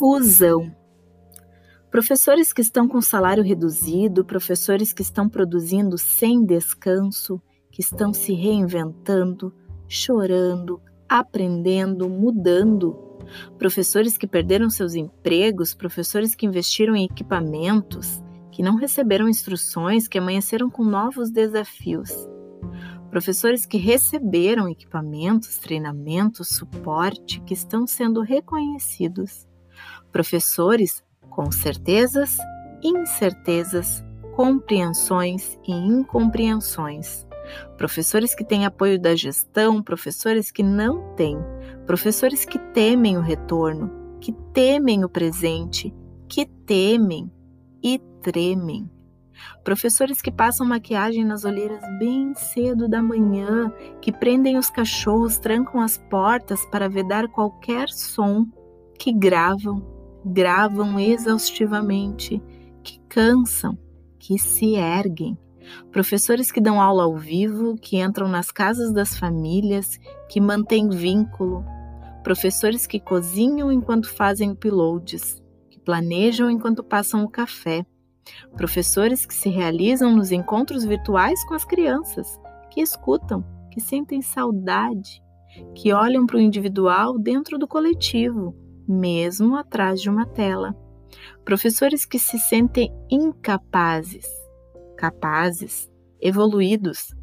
Fusão. Professores que estão com salário reduzido, professores que estão produzindo sem descanso, que estão se reinventando, chorando, aprendendo, mudando. Professores que perderam seus empregos, professores que investiram em equipamentos, que não receberam instruções, que amanheceram com novos desafios. Professores que receberam equipamentos, treinamentos, suporte, que estão sendo reconhecidos. Professores com certezas, incertezas, compreensões e incompreensões. Professores que têm apoio da gestão, professores que não têm, professores que temem o retorno, que temem o presente, que temem e tremem. Professores que passam maquiagem nas olheiras bem cedo da manhã, que prendem os cachorros, trancam as portas para vedar qualquer som, que gravam, gravam exaustivamente, que cansam, que se erguem. Professores que dão aula ao vivo, que entram nas casas das famílias, que mantêm vínculo. Professores que cozinham enquanto fazem uploads, que planejam enquanto passam o café Professores que se realizam nos encontros virtuais com as crianças, que escutam, que sentem saudade, que olham para o individual dentro do coletivo, mesmo atrás de uma tela. Professores que se sentem incapazes, capazes, evoluídos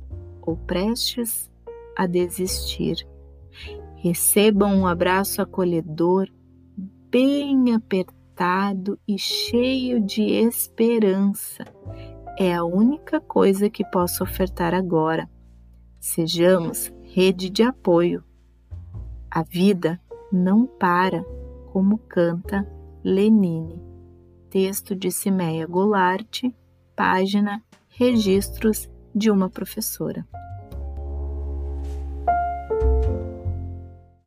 ou prestes a desistir. Recebam um abraço acolhedor, bem apertado e cheio de esperança. É a única coisa que posso ofertar agora. Sejamos rede de apoio. A vida não para, como canta Lenine. Texto de Simeia Goulart, página Registros de uma professora.